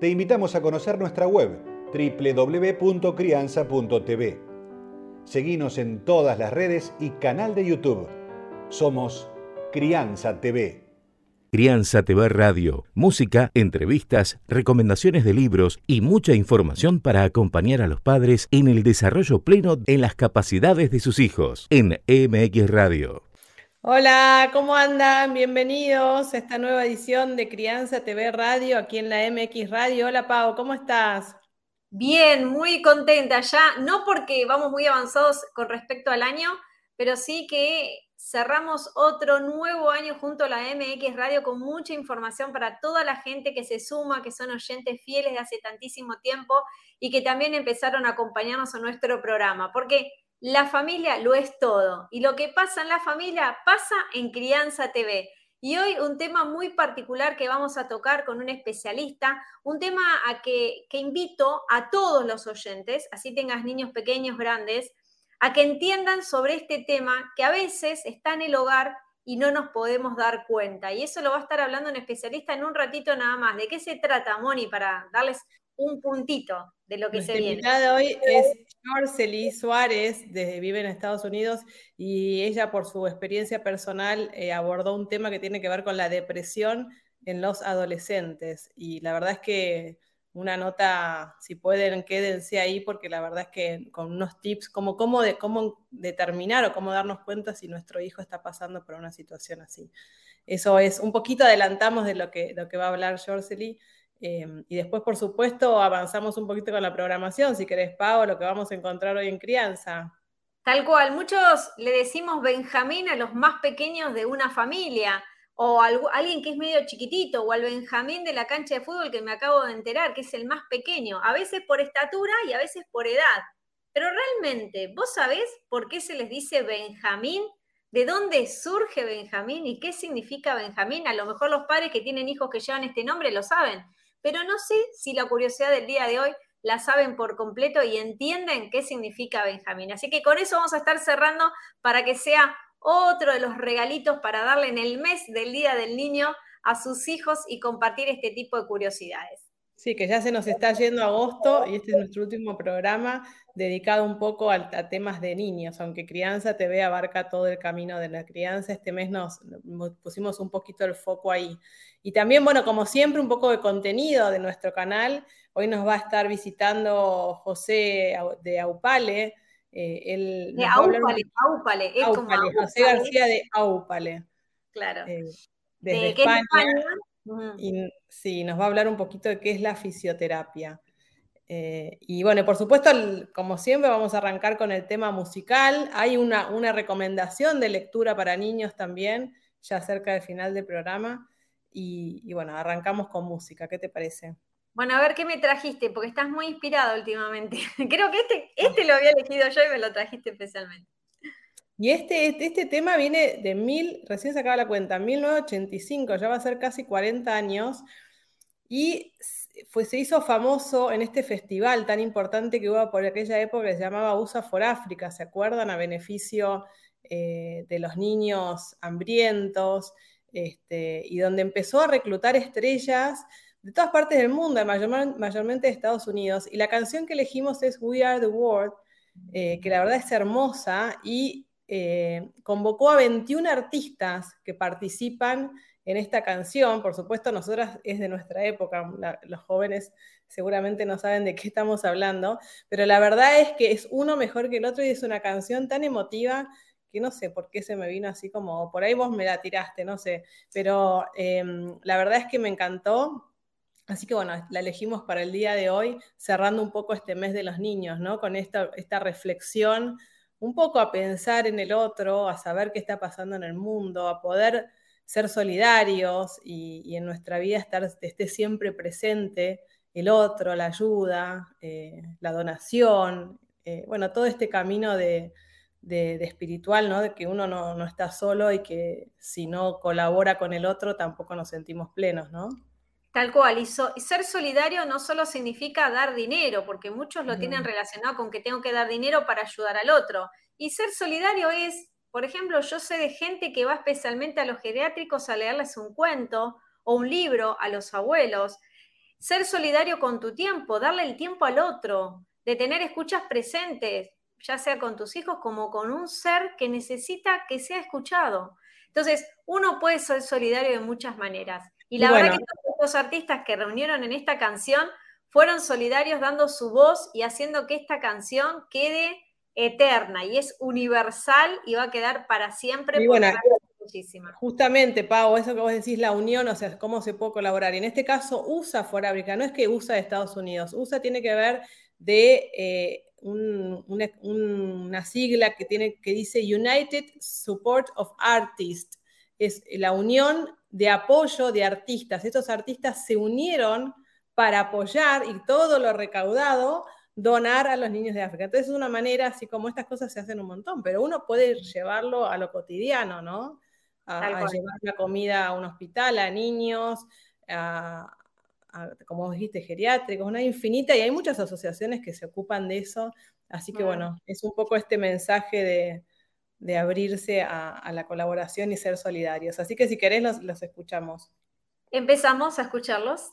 te invitamos a conocer nuestra web www.crianza.tv. Seguimos en todas las redes y canal de YouTube. Somos Crianza TV. Crianza TV Radio, música, entrevistas, recomendaciones de libros y mucha información para acompañar a los padres en el desarrollo pleno en las capacidades de sus hijos en MX Radio. Hola, ¿cómo andan? Bienvenidos a esta nueva edición de Crianza TV Radio aquí en la MX Radio. Hola Pau, ¿cómo estás? Bien, muy contenta ya, no porque vamos muy avanzados con respecto al año, pero sí que cerramos otro nuevo año junto a la MX Radio con mucha información para toda la gente que se suma, que son oyentes fieles de hace tantísimo tiempo y que también empezaron a acompañarnos a nuestro programa, porque la familia lo es todo. Y lo que pasa en la familia pasa en Crianza TV. Y hoy un tema muy particular que vamos a tocar con un especialista, un tema a que, que invito a todos los oyentes, así tengas niños pequeños, grandes, a que entiendan sobre este tema que a veces está en el hogar y no nos podemos dar cuenta. Y eso lo va a estar hablando un especialista en un ratito nada más. ¿De qué se trata, Moni? Para darles un puntito de lo que se viene. La de hoy es Marceli Suárez, desde, vive en Estados Unidos, y ella por su experiencia personal eh, abordó un tema que tiene que ver con la depresión en los adolescentes. Y la verdad es que una nota, si pueden, quédense ahí, porque la verdad es que con unos tips, como cómo, de, cómo determinar o cómo darnos cuenta si nuestro hijo está pasando por una situación así. Eso es, un poquito adelantamos de lo que, lo que va a hablar Jorsely Em, y después, por supuesto, avanzamos un poquito con la programación, si querés, Pau, lo que vamos a encontrar hoy en crianza. Tal cual, muchos le decimos Benjamín a los más pequeños de una familia, o a alguien que es medio chiquitito, o al Benjamín de la cancha de fútbol que me acabo de enterar, que es el más pequeño, a veces por estatura y a veces por edad. Pero realmente, ¿vos sabés por qué se les dice Benjamín? ¿De dónde surge Benjamín y qué significa Benjamín? A lo mejor los padres que tienen hijos que llevan este nombre lo saben, pero no sé si la curiosidad del día de hoy la saben por completo y entienden qué significa Benjamín. Así que con eso vamos a estar cerrando para que sea otro de los regalitos para darle en el mes del Día del Niño a sus hijos y compartir este tipo de curiosidades. Sí, que ya se nos está yendo agosto y este es nuestro último programa dedicado un poco a, temas de niños, aunque Crianza TV abarca todo el camino de la crianza, este mes nos, pusimos un poquito el foco ahí. Y también, bueno, como siempre, un poco de contenido de nuestro canal. Hoy nos va a estar visitando José de Aupale. Eh, de Aupale, Aupale, José García de Aupale. Claro. Eh, desde España. Y sí, nos va a hablar un poquito de qué es la fisioterapia. Eh, y bueno, por supuesto, como siempre, vamos a arrancar con el tema musical. Hay una, una, recomendación de lectura para niños también, ya cerca del final del programa. Y, bueno, arrancamos con música. ¿Qué te parece? Bueno, a ver qué me trajiste, porque estás muy inspirado últimamente. Creo que este, este lo había elegido yo y me lo trajiste especialmente. Y este, este, este, tema viene de mil, recién se acaba la cuenta, 1985, ya va a ser casi 40 años, y fue, se hizo famoso en este festival tan importante que hubo por aquella época que se llamaba USA for Africa, ¿se acuerdan? A beneficio eh, de los niños hambrientos, este, y donde empezó a reclutar estrellas de todas partes del mundo, mayormente de Estados Unidos. Y la canción que elegimos es We Are the World, eh, que la verdad es hermosa y eh, convocó a 21 artistas que participan en esta canción. Por supuesto, nosotras es de nuestra época, los jóvenes seguramente no saben de qué estamos hablando, pero la verdad es que es uno mejor que el otro y es una canción tan emotiva que no sé por qué se me vino así como, por ahí vos me la tiraste, no sé, pero em, la verdad es que me encantó. Así que bueno, la elegimos para el día de hoy, cerrando un poco este mes de los niños, ¿no? Con esta, esta reflexión un poco a pensar en el otro, a saber qué está pasando en el mundo, a poder ser solidarios y, en nuestra vida estar, esté siempre presente el otro, la ayuda, eh, la donación, eh, bueno, todo este camino de, espiritual, ¿no? De que uno no, está solo y que si no colabora con el otro tampoco nos sentimos plenos, ¿no? Tal cual, y, ser solidario no solo significa dar dinero, porque muchos lo tienen relacionado con que tengo que dar dinero para ayudar al otro. Y ser solidario es, por ejemplo, yo sé de gente que va especialmente a los geriátricos a leerles un cuento o un libro a los abuelos. Ser solidario con tu tiempo, darle el tiempo al otro, de tener escuchas presentes, ya sea con tus hijos como con un ser que necesita que sea escuchado. Entonces, uno puede ser solidario de muchas maneras. Y la verdad que todos los artistas que reunieron en esta canción fueron solidarios dando su voz y haciendo que esta canción quede eterna y es universal y va a quedar para siempre. Y Justamente, Pau, eso que vos decís, la unión, o sea, cómo se puede colaborar. Y en este caso, USA Forábrica, no es que USA de Estados Unidos, USA tiene que ver de eh, una, sigla que, tiene, que dice United Support of Artists, es la unión de apoyo de artistas. Estos artistas se unieron para apoyar y todo lo recaudado donar a los niños de África. Entonces es una manera, así como estas cosas se hacen un montón, pero uno puede llevarlo a lo cotidiano, ¿no? A, llevar la comida a un hospital, a niños, a, como dijiste, geriátricos, una infinita, y hay muchas asociaciones que se ocupan de eso, así que bueno, es un poco este mensaje de, abrirse a, la colaboración y ser solidarios. Así que si querés, los, los escuchamos. Empezamos a escucharlos.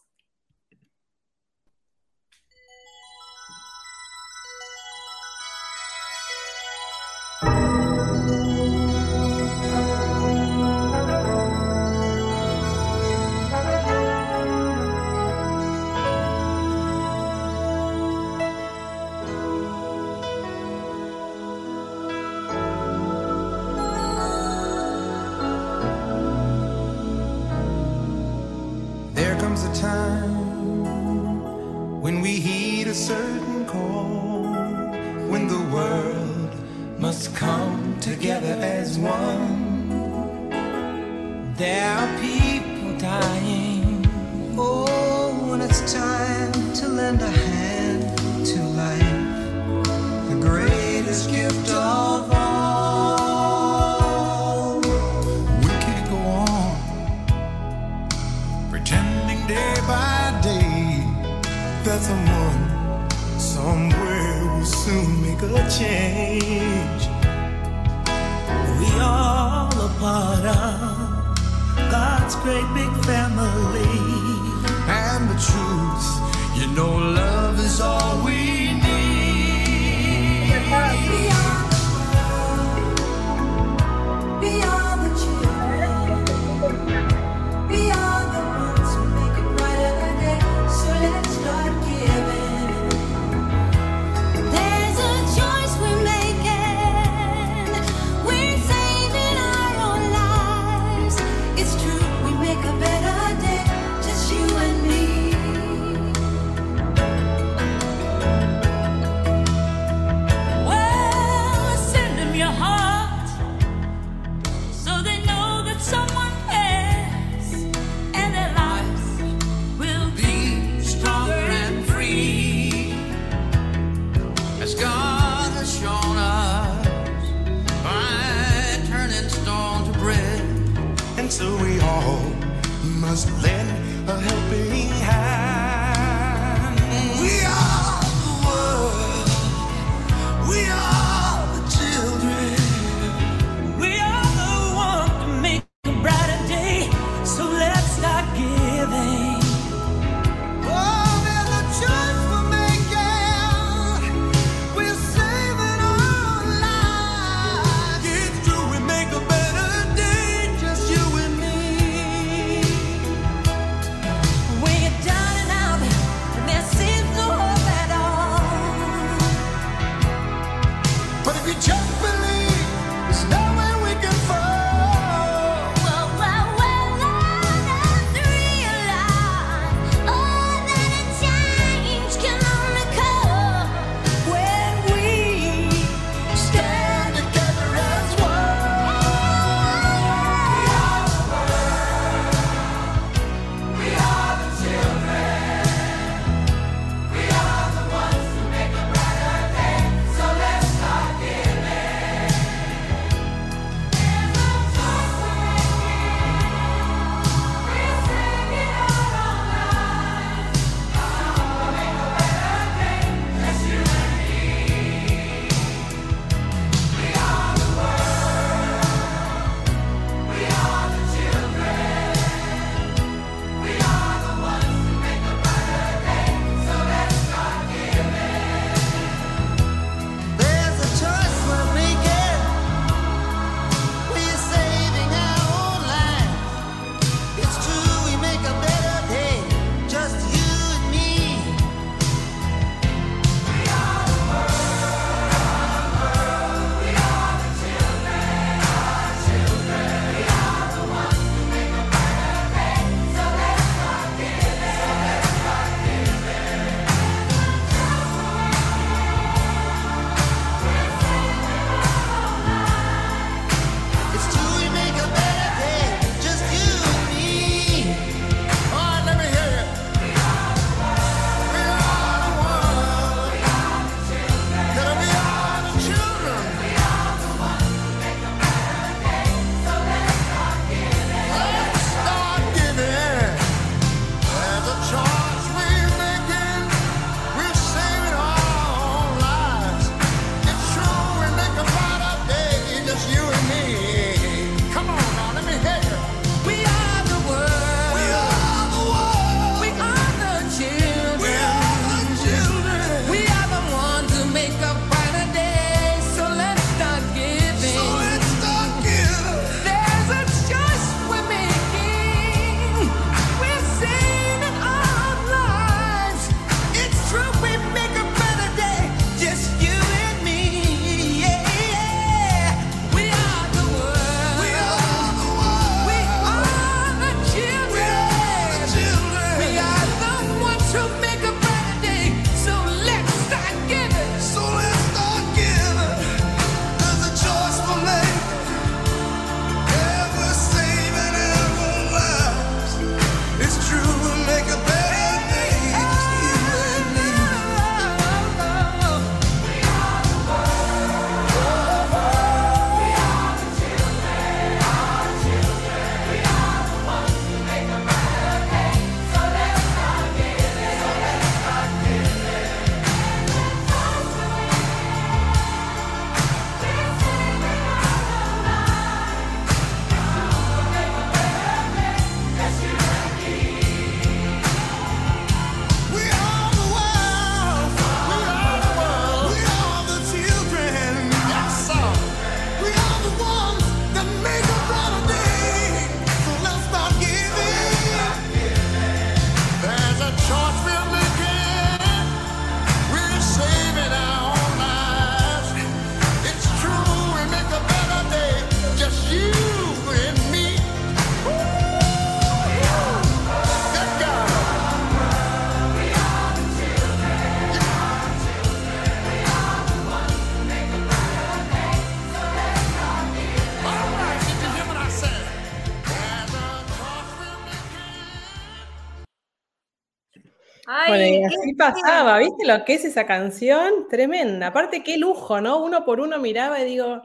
Pasaba, ¿viste lo que es esa canción? Tremenda. Aparte, qué lujo, ¿no? Uno por uno miraba y digo,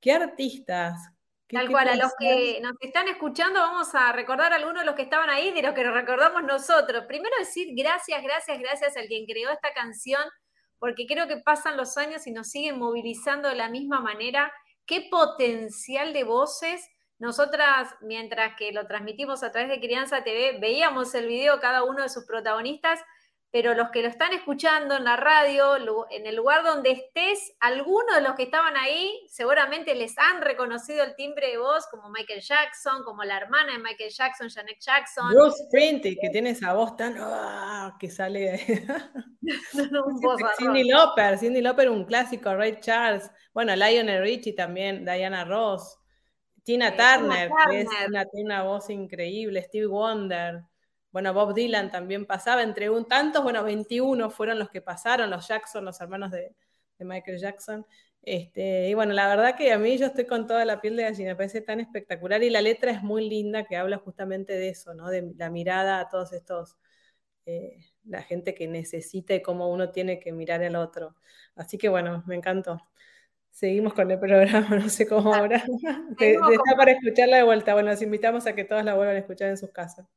qué artistas. Tal cual, a los que nos están escuchando, vamos a recordar a algunos de los que estaban ahí, de los que nos recordamos nosotros. Primero decir gracias, gracias, gracias al quien creó esta canción, porque creo que pasan los años y nos siguen movilizando de la misma manera. Qué potencial de voces nosotras, mientras que lo transmitimos a través de Crianza TV, veíamos el video cada uno de sus protagonistas, pero los que lo están escuchando en la radio, en el lugar donde estés, algunos de los que estaban ahí seguramente les han reconocido el timbre de voz, como Michael Jackson, como la hermana de Michael Jackson, Janet Jackson. Bruce Springsteen, que tiene esa voz tan ah, que sale. Cindy Lauper, Cindy Lauper, un clásico, Ray Charles, bueno, Lionel Richie también, Diana Ross. Tina Turner, que es una, tiene una voz increíble, Steve Wonder. Bueno, Bob Dylan también pasaba, entre un tantos, bueno, 21 fueron los que pasaron, los Jackson, los hermanos de, Michael Jackson. Este, y bueno, la verdad que a mí yo estoy con toda la piel de gallina, me parece tan espectacular y la letra es muy linda que habla justamente de eso, ¿no? De la mirada a todos estos, eh, la gente que necesita y cómo uno tiene que mirar al otro. Así que bueno, me encantó. Seguimos con el programa, no sé cómo ah, ahora. Está para escucharla de vuelta. Bueno, los invitamos a que todos la vuelvan a escuchar en sus casas.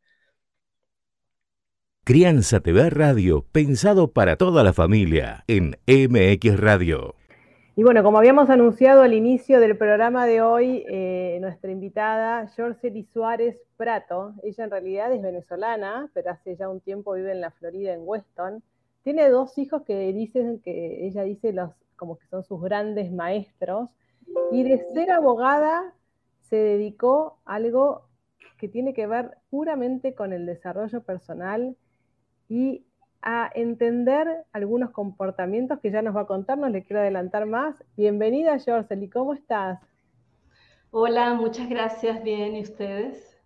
Crianza TV Radio, pensado para toda la familia, en MX Radio. Y bueno, como habíamos anunciado al inicio del programa de hoy, eh, nuestra invitada, Jorcely Suárez Prato, ella en realidad es venezolana, pero hace ya un tiempo vive en la Florida, en Weston. Tiene dos hijos que dicen que ella dice los como que son sus grandes maestros, y de ser abogada se dedicó a algo que tiene que ver puramente con el desarrollo personal y a entender algunos comportamientos que ya nos va a contar, no le quiero adelantar más. Bienvenida, Jorsely, ¿cómo estás? Hola, muchas gracias, bien, ¿y ustedes?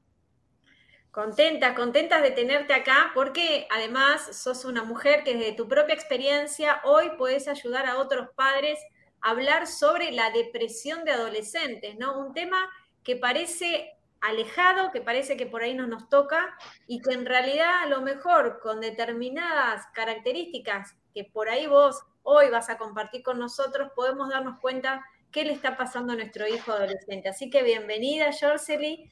Contentas, contentas de tenerte acá porque además sos una mujer que desde tu propia experiencia hoy puedes ayudar a otros padres a hablar sobre la depresión de adolescentes, ¿no? Un tema que parece alejado, que parece que por ahí no nos toca y que en realidad a lo mejor con determinadas características que por ahí vos hoy vas a compartir con nosotros, podemos darnos cuenta qué le está pasando a nuestro hijo adolescente. Así que bienvenida, Jorsely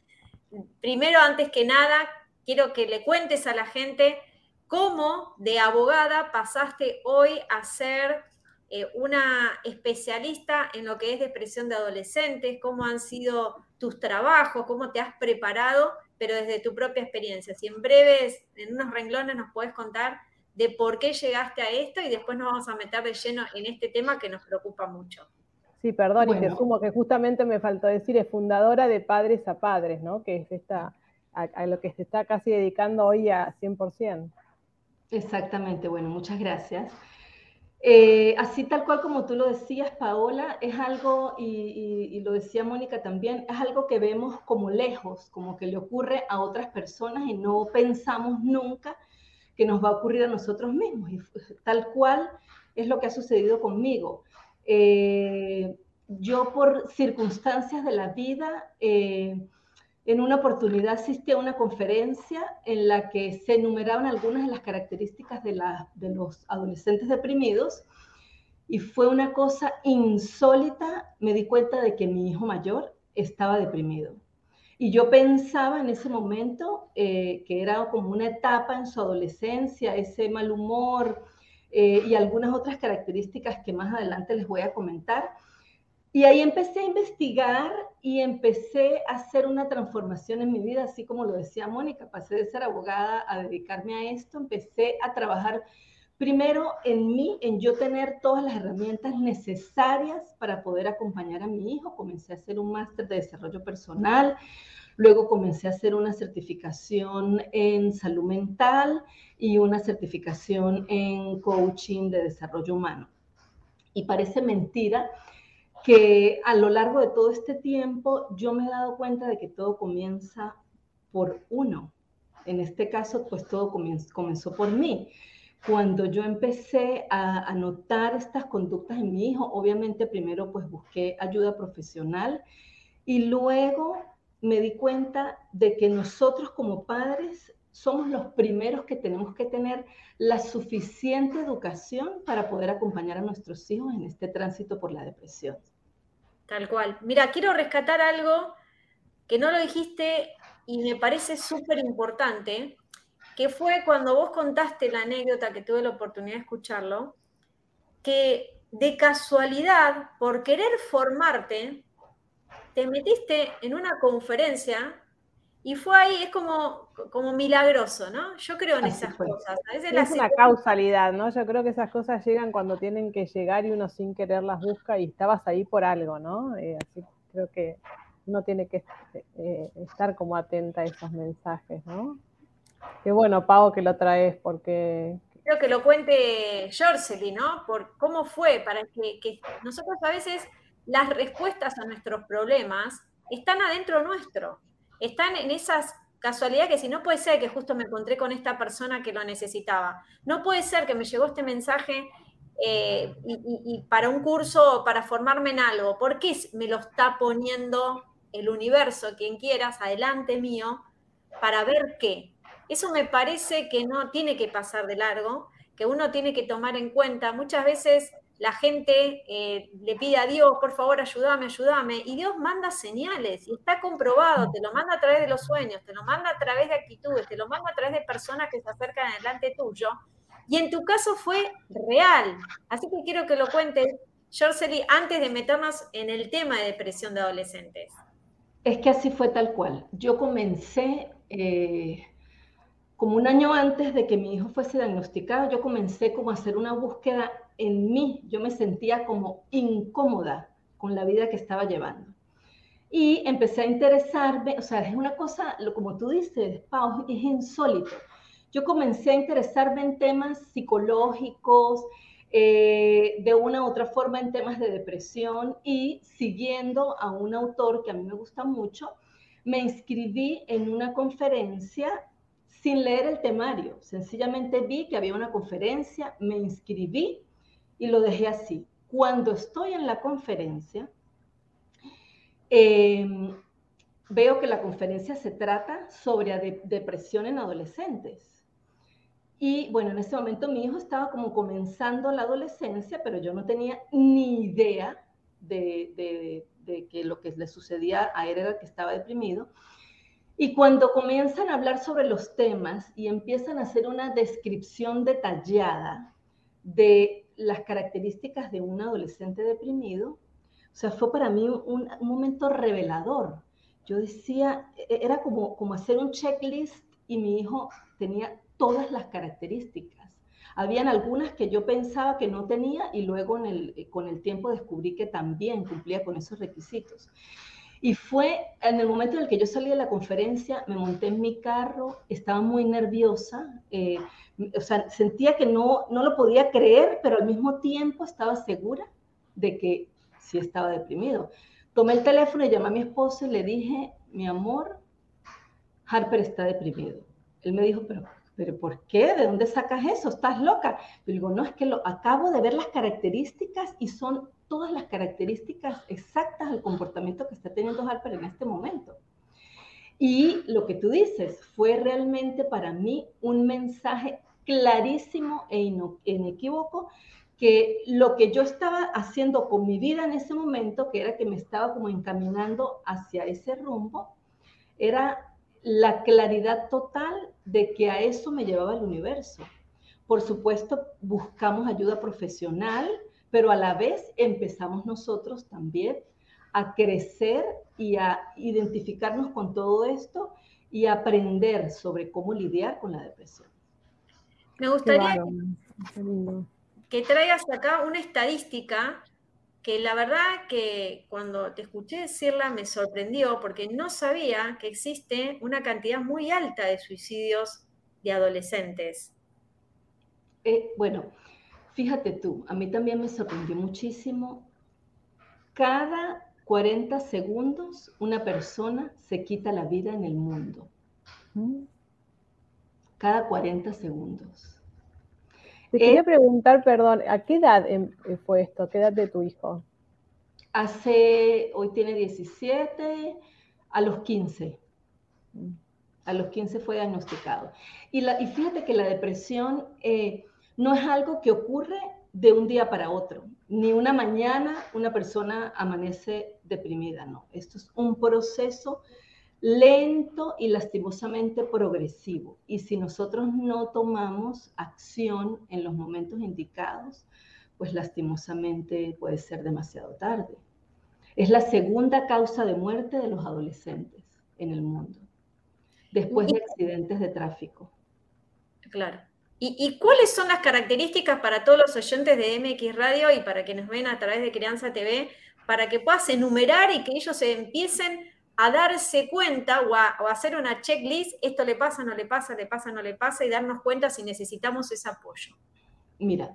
primero, antes que nada, quiero que le cuentes a la gente cómo de abogada pasaste hoy a ser eh, una especialista en lo que es depresión de adolescentes, cómo han sido tus trabajos, cómo te has preparado, pero desde tu propia experiencia. Si en breves, en unos renglones nos puedes contar de por qué llegaste a esto y después nos vamos a meter de lleno en este tema que nos preocupa mucho. Sí, perdón, y te sumo que justamente me faltó decir, es fundadora de Padres a Padres, ¿no? Que es esta, a, lo que se está casi dedicando hoy a 100%. Exactamente, bueno, muchas gracias. Eh, así tal cual como tú lo decías, Paola, es algo, y, lo decía Mónica también, es algo que vemos como lejos, como que le ocurre a otras personas y no pensamos nunca que nos va a ocurrir a nosotros mismos. Y tal cual es lo que ha sucedido conmigo. Eh, yo por circunstancias de la vida, eh, en una oportunidad asistí a una conferencia en la que se enumeraban algunas de las características de, los adolescentes deprimidos y fue una cosa insólita, me di cuenta de que mi hijo mayor estaba deprimido. Y yo pensaba en ese momento eh, que era como una etapa en su adolescencia, ese mal humor, eh, y algunas otras características que más adelante les voy a comentar. Y ahí empecé a investigar y empecé a hacer una transformación en mi vida, así como lo decía Mónica, pasé de ser abogada a dedicarme a esto, empecé a trabajar primero en mí, en yo tener todas las herramientas necesarias para poder acompañar a mi hijo, comencé a hacer un máster de desarrollo personal, Luego comencé a hacer una certificación en salud mental y una certificación en coaching de desarrollo humano. Y parece mentira que a lo largo de todo este tiempo yo me he dado cuenta de que todo comienza por uno. En este caso, pues todo comenzó, por mí. Cuando yo empecé a, a notar estas conductas en mi hijo, obviamente primero pues busqué ayuda profesional y luego me di cuenta de que nosotros como padres somos los primeros que tenemos que tener la suficiente educación para poder acompañar a nuestros hijos en este tránsito por la depresión. Tal cual. Mira, quiero rescatar algo que no lo dijiste y me parece súper importante, que fue cuando vos contaste la anécdota que tuve la oportunidad de escucharlo, que de casualidad, por querer formarte, te metiste en una conferencia y fue ahí, es como, como milagroso, ¿no? Yo creo en esas cosas. es una causalidad, ¿no? Yo creo que esas cosas llegan cuando tienen que llegar y uno sin querer las busca y estabas ahí por algo, ¿no? Eh, así creo que uno tiene que eh, estar como atenta a esos mensajes, ¿no? Qué bueno, Pau, que lo traes, porque... Creo que lo cuente Jorsely, ¿no? Por cómo fue, para que, que nosotros a veces las respuestas a nuestros problemas están adentro nuestro están en esas casualidades que si no puede ser que justo me encontré con esta persona que lo necesitaba. No puede ser que me llegó este mensaje eh, y, para un curso, para formarme en algo. ¿Por qué me lo está poniendo el universo, quien quieras, adelante mío, para ver qué? Eso me parece que no tiene que pasar de largo, que uno tiene que tomar en cuenta. Muchas veces la gente eh, le pide a Dios, por favor, ayúdame, ayúdame, y Dios manda señales, y está comprobado, te lo manda a través de los sueños, te lo manda a través de actitudes, te lo manda a través de personas que se acercan delante tuyo, y en tu caso fue real. Así que quiero que lo cuentes, Jorsely, antes de meternos en el tema de depresión de adolescentes. Es que así fue tal cual. Yo comencé... Eh, como un año antes de que mi hijo fuese diagnosticado, yo comencé como a hacer una búsqueda en mí. Yo me sentía como incómoda con la vida que estaba llevando. Y empecé a interesarme, o sea, es una cosa, como tú dices, Pau, es insólito. Yo comencé a interesarme en temas psicológicos, eh, de una u otra forma en temas de depresión y siguiendo a un autor que a mí me gusta mucho, me inscribí en una conferencia sin leer el temario. Sencillamente vi que había una conferencia, me inscribí y lo dejé así. Cuando estoy en la conferencia, em, veo que la conferencia se trata sobre depresión en adolescentes. Y bueno, en ese momento mi hijo estaba como comenzando la adolescencia, pero yo no tenía ni idea de, de que lo que le sucedía a él era que estaba deprimido. Y cuando comienzan a hablar sobre los temas y empiezan a hacer una descripción detallada de las características de un adolescente deprimido, o sea, fue para mí un, momento revelador. Yo decía, e, era como, como hacer un checklist y mi hijo tenía todas las características. Habían algunas que yo pensaba que no tenía y luego con el tiempo descubrí que también cumplía con esos requisitos. Y fue en el momento en el que yo salí de la conferencia, me monté en mi carro, estaba muy nerviosa, eh, o sea, sentía que no, no lo podía creer, pero al mismo tiempo estaba segura de que sí estaba deprimido. Tomé el teléfono y llamé a mi esposo y le dije, mi amor, Harper está deprimido. Él me dijo, pero, pero ¿por qué? ¿De dónde sacas eso? ¿Estás loca? Yo digo, no, es que lo acabo de ver las características y son todas las características exactas del comportamiento que está teniendo Harper en este momento. Y lo que tú dices fue realmente para mí un mensaje clarísimo e inequívoco que lo que yo estaba haciendo con mi vida en ese momento, que era que me estaba como encaminando hacia ese rumbo, era la claridad total de que a eso me llevaba el universo. Por supuesto, buscamos ayuda profesional, pero a la vez empezamos nosotros también a crecer y a identificarnos con todo esto y aprender sobre cómo lidiar con la depresión. Me gustaría que traigas acá una estadística que la verdad que cuando te escuché decirla me sorprendió porque no sabía que existe una cantidad muy alta de suicidios de adolescentes. Eh, bueno, Fíjate tú, a mí también me sorprendió muchísimo. Cada 40 segundos una persona se quita la vida en el mundo. Cada 40 segundos. Te quería eh, preguntar, perdón, ¿a qué edad em, eh, fue esto? ¿A qué edad de tu hijo? Hace, hoy tiene 17, a los 15. A los 15 fue diagnosticado. Y, la, y fíjate que la depresión eh, no es algo que ocurre de un día para otro. Ni una mañana una persona amanece deprimida, no. Esto es un proceso lento y lastimosamente progresivo. Y si nosotros no tomamos acción en los momentos indicados, pues lastimosamente puede ser demasiado tarde. Es la segunda causa de muerte de los adolescentes en el mundo, después de accidentes de tráfico. Claro. ¿Y, cuáles son las características para todos los oyentes de MX Radio y para quienes ven a través de Crianza TV, para que puedas enumerar y que ellos se empiecen a darse cuenta o a, hacer una checklist, esto le pasa, no le pasa, le pasa, no le pasa, y darnos cuenta si necesitamos ese apoyo? Mira,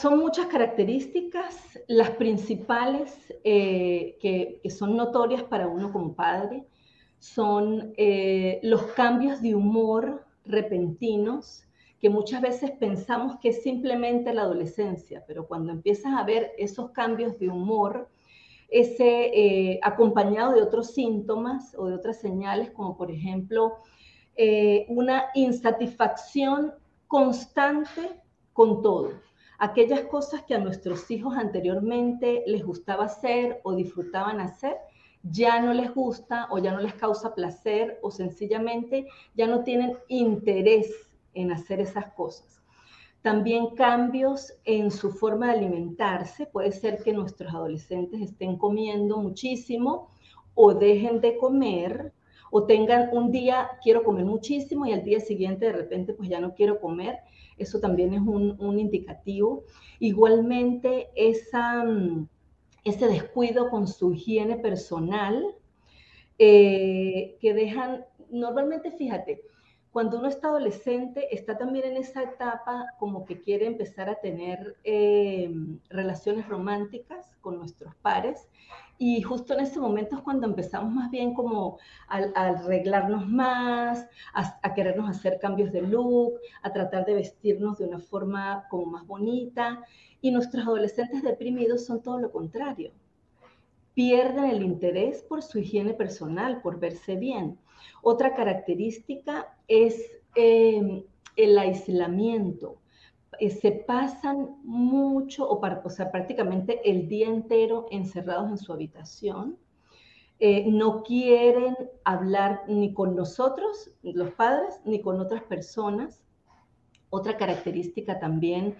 son muchas características, las principales eh, que, son notorias para uno como padre son eh, los cambios de humor repentinos que muchas veces pensamos que es simplemente la adolescencia, pero cuando empiezas a ver esos cambios de humor, ese eh, acompañado de otros síntomas o de otras señales, como por ejemplo eh, una insatisfacción constante con todo. Aquellas cosas que a nuestros hijos anteriormente les gustaba hacer o disfrutaban hacer, ya no les gusta o ya no les causa placer o sencillamente ya no tienen interés en hacer esas cosas. También cambios en su forma de alimentarse. Puede ser que nuestros adolescentes estén comiendo muchísimo o dejen de comer o tengan un día quiero comer muchísimo y al día siguiente de repente pues ya no quiero comer. Eso también es un, indicativo. Igualmente esa ese descuido con su higiene personal, eh, que dejan, normalmente fíjate, cuando uno está adolescente, está también en esa etapa como que quiere empezar a tener eh, relaciones románticas con nuestros pares. Y justo en ese momento es cuando empezamos más bien como a, arreglarnos más, a, a, querernos hacer cambios de look, a tratar de vestirnos de una forma como más bonita. Y nuestros adolescentes deprimidos son todo lo contrario. Pierden el interés por su higiene personal, por verse bien. Otra característica es em, el aislamiento. Eh, se pasan mucho, o, o, sea, prácticamente el día entero encerrados en su habitación. Eh, no quieren hablar ni con nosotros, los padres, ni con otras personas. Otra característica también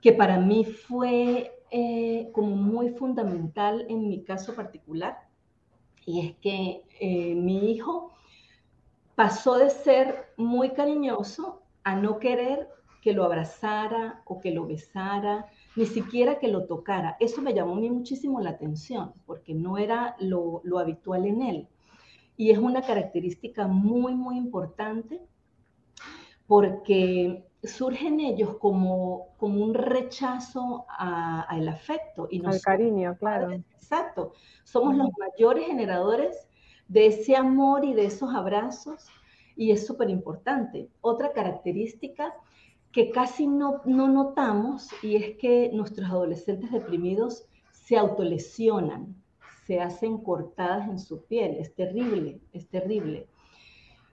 que para mí fue eh, como muy fundamental en mi caso particular, y es que mi hijo pasó de ser muy cariñoso a no querer que lo abrazara o que lo besara, ni siquiera que lo tocara. Eso me llamó a mí muchísimo la atención, porque no era lo, lo habitual en él. Y es una característica muy, muy importante, porque surge en ellos como, como un rechazo al afecto. Y Al cariño, claro. Exacto. Somos los mayores generadores de ese amor y de esos abrazos y es súper importante. Otra característica que casi no, no notamos y es que nuestros adolescentes deprimidos se autolesionan, se hacen cortadas en su piel. Es terrible, es terrible.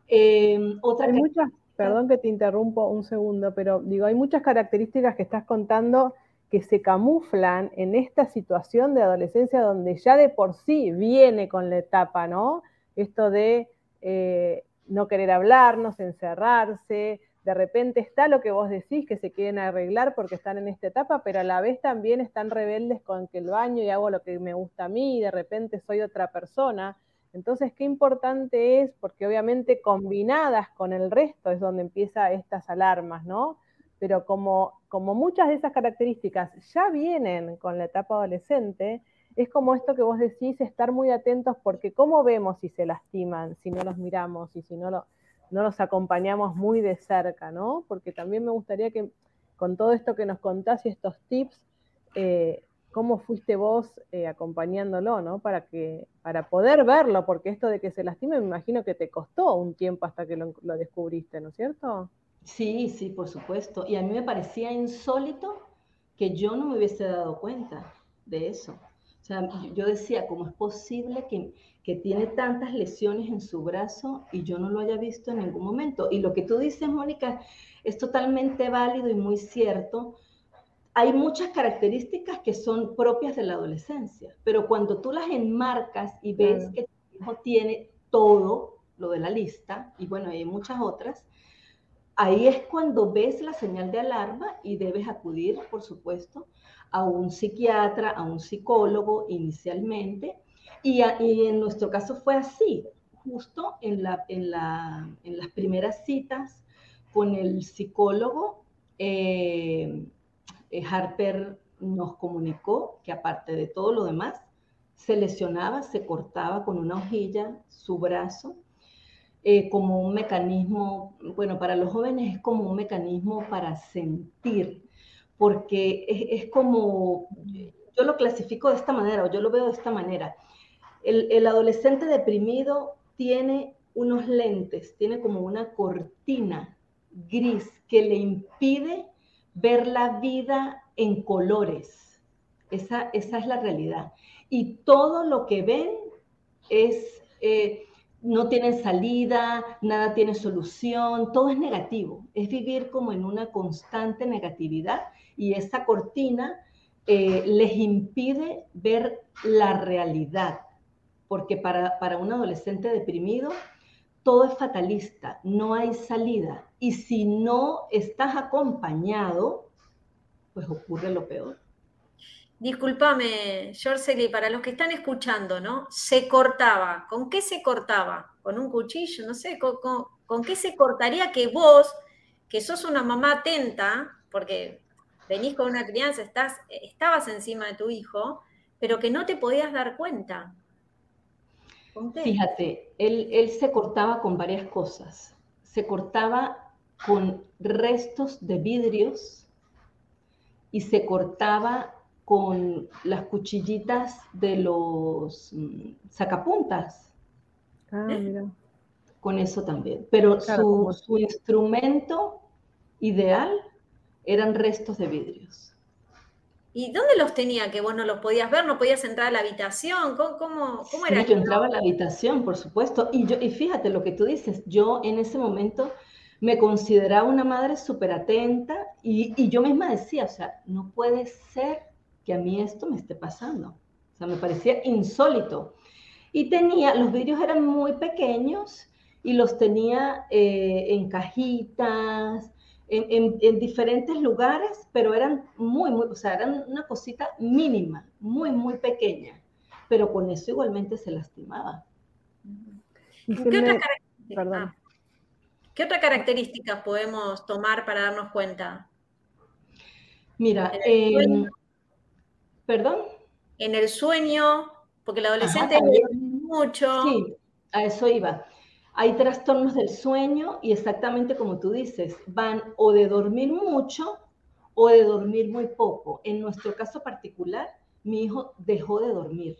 Eh, otra Hay muchas Perdón que te interrumpo un segundo, pero digo, hay muchas características que estás contando que se camuflan en esta situación de adolescencia donde ya de por sí viene con la etapa, ¿no? Esto de eh, no querer hablarnos, encerrarse, de repente está lo que vos decís, que se quieren arreglar porque están en esta etapa, pero a la vez también están rebeldes con que el baño y hago lo que me gusta a mí y de repente soy otra persona. Entonces, qué importante es, porque obviamente combinadas con el resto es donde empiezan estas alarmas, ¿no? Pero como, como muchas de esas características ya vienen con la etapa adolescente, es como esto que vos decís, estar muy atentos porque cómo vemos si se lastiman, si no los miramos y si no, no los acompañamos muy de cerca, ¿no? Porque también me gustaría que con todo esto que nos contás y estos tips, eh, cómo fuiste vos eh, acompañándolo, ¿no? Para, que, para poder verlo, porque esto de que se lastime me imagino que te costó un tiempo hasta que lo, descubriste, ¿no es cierto? Sí, sí, por supuesto. Y a mí me parecía insólito que yo no me hubiese dado cuenta de eso. Sea, yo decía, ¿cómo es posible que, que tiene tantas lesiones en su brazo y yo no lo haya visto en ningún momento? Y lo que tú dices, Mónica, es totalmente válido y muy cierto. Hay muchas características que son propias de la adolescencia, pero cuando tú las enmarcas y ves que tu hijo tiene todo lo de la lista, y bueno, hay muchas otras, ahí es cuando ves la señal de alarma y debes acudir, por supuesto, a un psiquiatra, a un psicólogo inicialmente. Y, en nuestro caso fue así, justo en, las primeras citas con el psicólogo, eh, eh, Harper nos comunicó que aparte de todo lo demás, se lesionaba, se cortaba con una hojilla su brazo, eh, como un mecanismo, bueno, para los jóvenes es como un mecanismo para sentir, porque es, como, yo lo clasifico de esta manera o yo lo veo de esta manera. El, adolescente deprimido tiene unos lentes, tiene como una cortina gris que le impide ver la vida en colores. Esa, esa es la realidad. Y todo lo que ven es, eh, no tienen salida, nada tiene solución, todo es negativo. Es vivir como en una constante negatividad y esa cortina eh, les impide ver la realidad, porque para, para un adolescente deprimido todo es fatalista, no hay salida. Y si no estás acompañado, pues ocurre lo peor. Disculpame, Jorsely, para los que están escuchando, ¿no? Se cortaba. ¿Con qué se cortaba? ¿Con un cuchillo? No sé, ¿con, qué se cortaría que vos, que sos una mamá atenta, porque venís con una crianza, estás, estabas encima de tu hijo, pero que no te podías dar cuenta. Fíjate, él, él se cortaba con varias cosas. Se cortaba con restos de vidrios y se cortaba con las cuchillitas de los mm, sacapuntas. Ah, mira. Con eso también. Pero su, su, instrumento ideal eran restos de vidrios. ¿Y dónde los tenía? Que vos no los podías ver, no podías entrar a la habitación. ¿Cómo, cómo, era? yo entraba a la habitación, por supuesto. Y, yo, y fíjate lo que tú dices, yo en ese momento me consideraba una madre súper atenta y, y, yo misma decía, o sea, no puede ser que a mí esto me esté pasando. O sea, me parecía insólito. Y tenía, los vidrios eran muy pequeños y los tenía eh, en cajitas, en, diferentes lugares, pero eran muy, muy, o sea, eran una cosita mínima, muy, muy pequeña, pero con eso igualmente se lastimaba. Ah, ¿Qué, otra característica, podemos tomar para darnos cuenta? Mira, perdón. En el sueño, porque el adolescente mucho. Sí, a eso iba. Hay trastornos del sueño y exactamente como tú dices, van o de dormir mucho o de dormir muy poco. En nuestro caso particular, mi hijo dejó de dormir.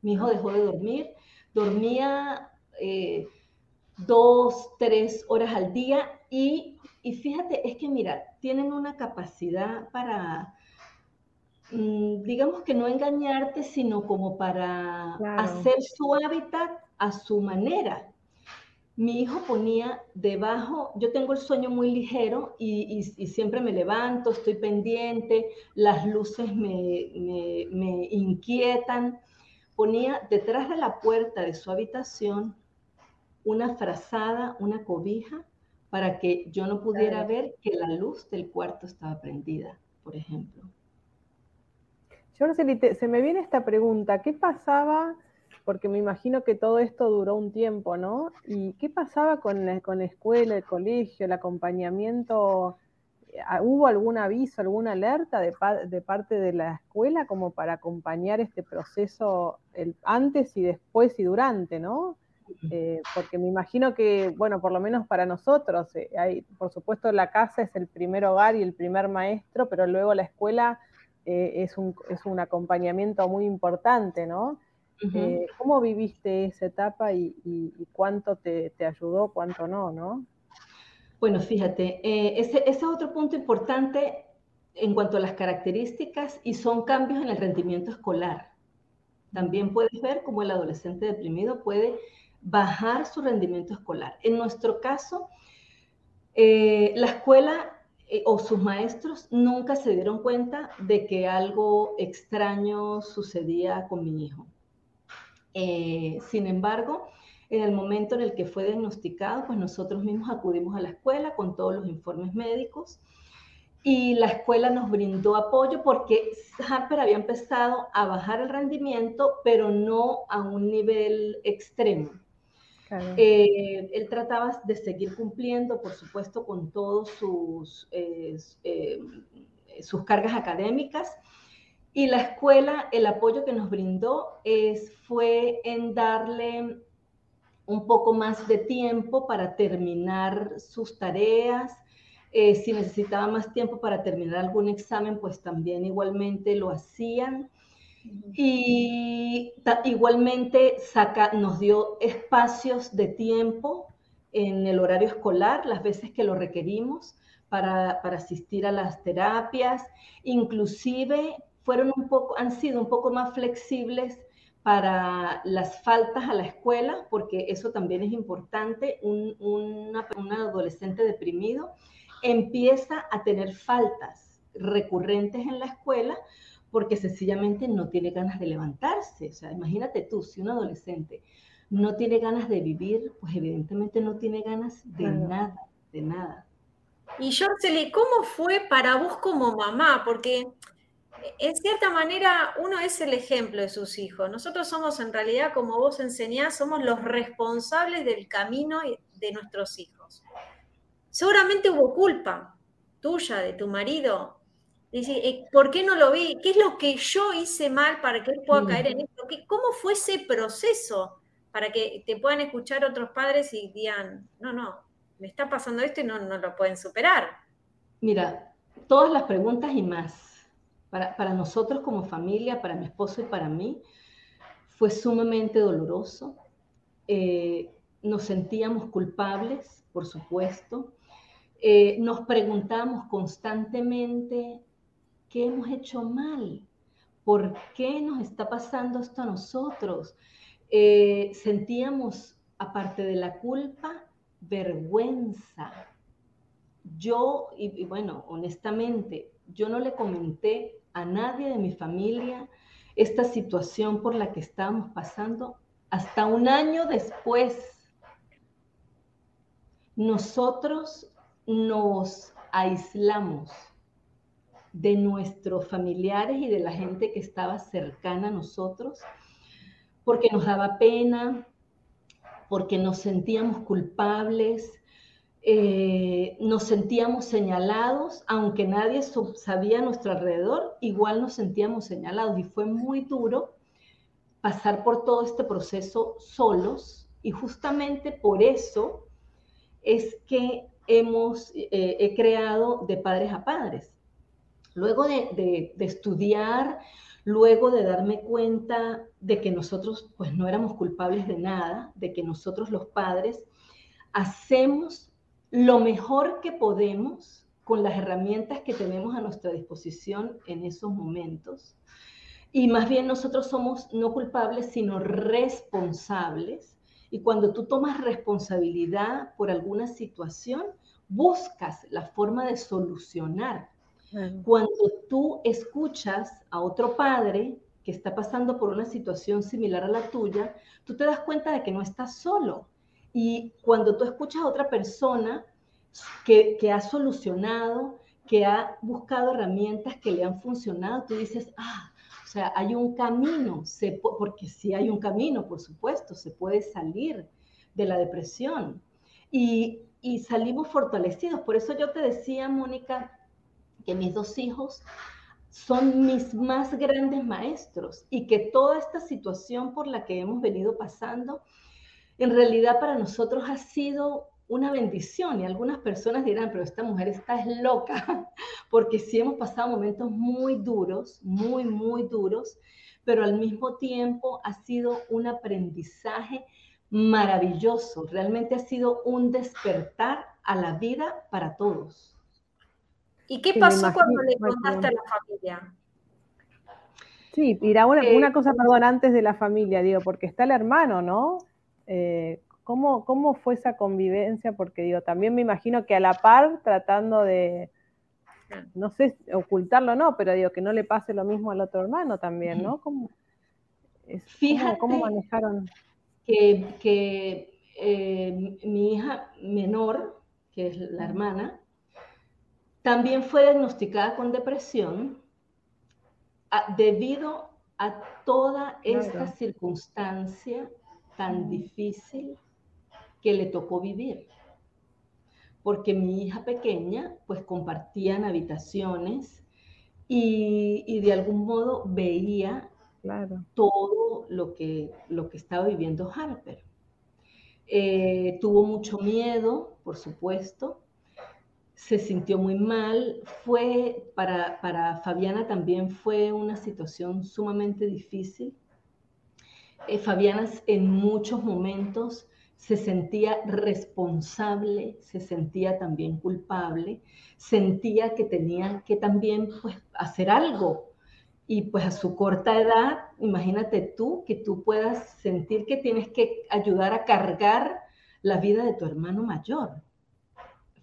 Mi hijo dejó de dormir, dormía eh, dos, tres horas al día y, fíjate, es que mira, tienen una capacidad para, digamos que no engañarte, sino como para hacer su hábitat a su manera mi hijo ponía debajo, yo tengo el sueño muy ligero y, siempre me levanto, estoy pendiente, las luces me, inquietan. Ponía detrás de la puerta de su habitación una frazada, una cobija, para que yo no pudiera ver que la luz del cuarto estaba prendida, por ejemplo. Yo se me viene esta pregunta, ¿qué pasaba? porque me imagino que todo esto duró un tiempo, ¿no? ¿Y qué pasaba con la, con escuela, el colegio, el acompañamiento? Ah, ¿Hubo algún aviso, alguna alerta de, parte de la escuela como para acompañar este proceso el, antes y después y durante, ¿no? Eh, porque me imagino que, bueno, por lo menos para nosotros, eh, hay, por supuesto la casa es el primer hogar y el primer maestro, pero luego la escuela eh, es, un, es un acompañamiento muy importante, ¿no? Eh, ¿Cómo viviste esa etapa y, cuánto te, ayudó, cuánto no, no? Bueno, fíjate, eh, ese, es otro punto importante en cuanto a las características y son cambios en el rendimiento escolar. También puedes ver cómo el adolescente deprimido puede bajar su rendimiento escolar. En nuestro caso, eh, la escuela eh, o sus maestros nunca se dieron cuenta de que algo extraño sucedía con mi hijo. Eh, sin embargo, en el momento en el que fue diagnosticado, pues nosotros mismos acudimos a la escuela con todos los informes médicos y la escuela nos brindó apoyo porque Harper había empezado a bajar el rendimiento, pero no a un nivel extremo. Eh, él trataba de seguir cumpliendo, por supuesto, con todas sus, eh, eh, sus cargas académicas. Y la escuela, el apoyo que nos brindó es, fue en darle un poco más de tiempo para terminar sus tareas. si necesitaba más tiempo para terminar algún examen, pues también igualmente lo hacían. Y igualmente saca, nos dio espacios de tiempo en el horario escolar, las veces que lo requerimos, para, para, asistir a las terapias. Inclusive fueron un poco, han sido un poco más flexibles para las faltas a la escuela, porque eso también es importante. Un, un adolescente deprimido empieza a tener faltas recurrentes en la escuela porque sencillamente no tiene ganas de levantarse. O sea, imagínate tú, si un adolescente no tiene ganas de vivir, pues evidentemente no tiene ganas de nada, de nada. Y Jorceli, ¿cómo fue para vos como mamá? Porque en cierta manera uno es el ejemplo de sus hijos. Nosotros somos en realidad, como vos enseñás, somos los responsables del camino de nuestros hijos. Seguramente hubo culpa tuya, de tu marido, Dice, eh, ¿por qué no lo vi? ¿Qué es lo que yo hice mal para que él pueda caer en esto? ¿Cómo fue ese proceso para que te puedan escuchar otros padres y digan, no, no, me está pasando esto y no, no lo pueden superar? Mira, todas las preguntas y más, para, para nosotros como familia, para mi esposo y para mí, fue sumamente doloroso. Eh, nos sentíamos culpables, por supuesto. Eh, nos preguntamos constantemente ¿Qué hemos hecho mal? ¿Por qué nos está pasando esto a nosotros? Eh, sentíamos, aparte de la culpa, vergüenza. Yo, y, bueno, honestamente, yo no le comenté a nadie de mi familia esta situación por la que estábamos pasando hasta un año después. Nosotros nos aislamos de nuestros familiares y de la gente que estaba cercana a nosotros, porque nos daba pena, porque nos sentíamos culpables, eh, nos sentíamos señalados, aunque nadie sabía a nuestro alrededor, igual nos sentíamos señalados. Y fue muy duro pasar por todo este proceso solos. Y justamente por eso es que hemos eh, he creado de padres a padres Luego de, estudiar, luego de darme cuenta de que nosotros pues no éramos culpables de nada, de que nosotros los padres hacemos lo mejor que podemos con las herramientas que tenemos a nuestra disposición en esos momentos. Y más bien nosotros somos no culpables, sino responsables. Y cuando tú tomas responsabilidad por alguna situación, buscas la forma de solucionar cuando tú escuchas a otro padre que está pasando por una situación similar a la tuya, tú te das cuenta de que no estás solo. Y cuando tú escuchas a otra persona que, ha solucionado, que ha buscado herramientas que le han funcionado, tú dices, ah, o sea, hay un camino, porque sí hay un camino, por supuesto, se puede salir de la depresión. Y, y salimos fortalecidos. Por eso yo te decía, Mónica, que mis dos hijos son mis más grandes maestros y que toda esta situación por la que hemos venido pasando, en realidad para nosotros ha sido una bendición y algunas personas dirán, pero esta mujer está loca, porque sí hemos pasado momentos muy duros, muy, muy duros, pero al mismo tiempo ha sido un aprendizaje maravilloso, realmente ha sido un despertar a la vida para todos. ¿Y qué pasó cuando le contaste a la familia? Sí, mira, una, una, eh, cosa, perdón, antes de la familia, digo, porque está el hermano, ¿no? Eh, ¿cómo, ¿Cómo fue esa convivencia? Porque digo, también me imagino que a la par tratando de, no sé, ocultarlo no, pero digo, que no le pase lo mismo al otro hermano también, ¿no? ¿Cómo, Fíjate ¿cómo, manejaron? Que, eh, mi hija menor, que es la hermana, también fue diagnosticada con depresión debido a toda esta circunstancia tan difícil que le tocó vivir. Porque mi hija pequeña, pues compartían habitaciones y, de algún modo veía todo lo que, lo que estaba viviendo Harper. Eh, tuvo mucho miedo, por supuesto, se sintió muy mal. Fue, para, para Fabiana también fue una situación sumamente difícil. Eh, Fabiana en muchos momentos se sentía responsable, se sentía también culpable, sentía que tenía que también pues, hacer algo. Y pues a su corta edad, imagínate tú que tú puedas sentir que tienes que ayudar a cargar la vida de tu hermano mayor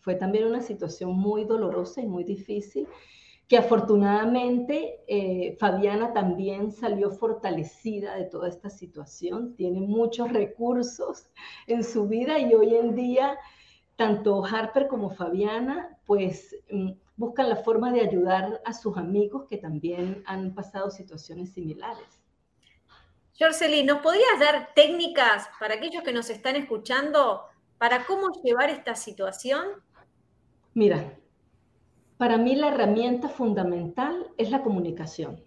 fue también una situación muy dolorosa y muy difícil, que afortunadamente eh, Fabiana también salió fortalecida de toda esta situación, tiene muchos recursos en su vida y hoy en día tanto Harper como Fabiana pues mm, buscan la forma de ayudar a sus amigos que también han pasado situaciones similares. Jorceli, ¿nos podrías dar técnicas para aquellos que nos están escuchando para cómo llevar esta situación? Mira, para mí la herramienta fundamental es la comunicación,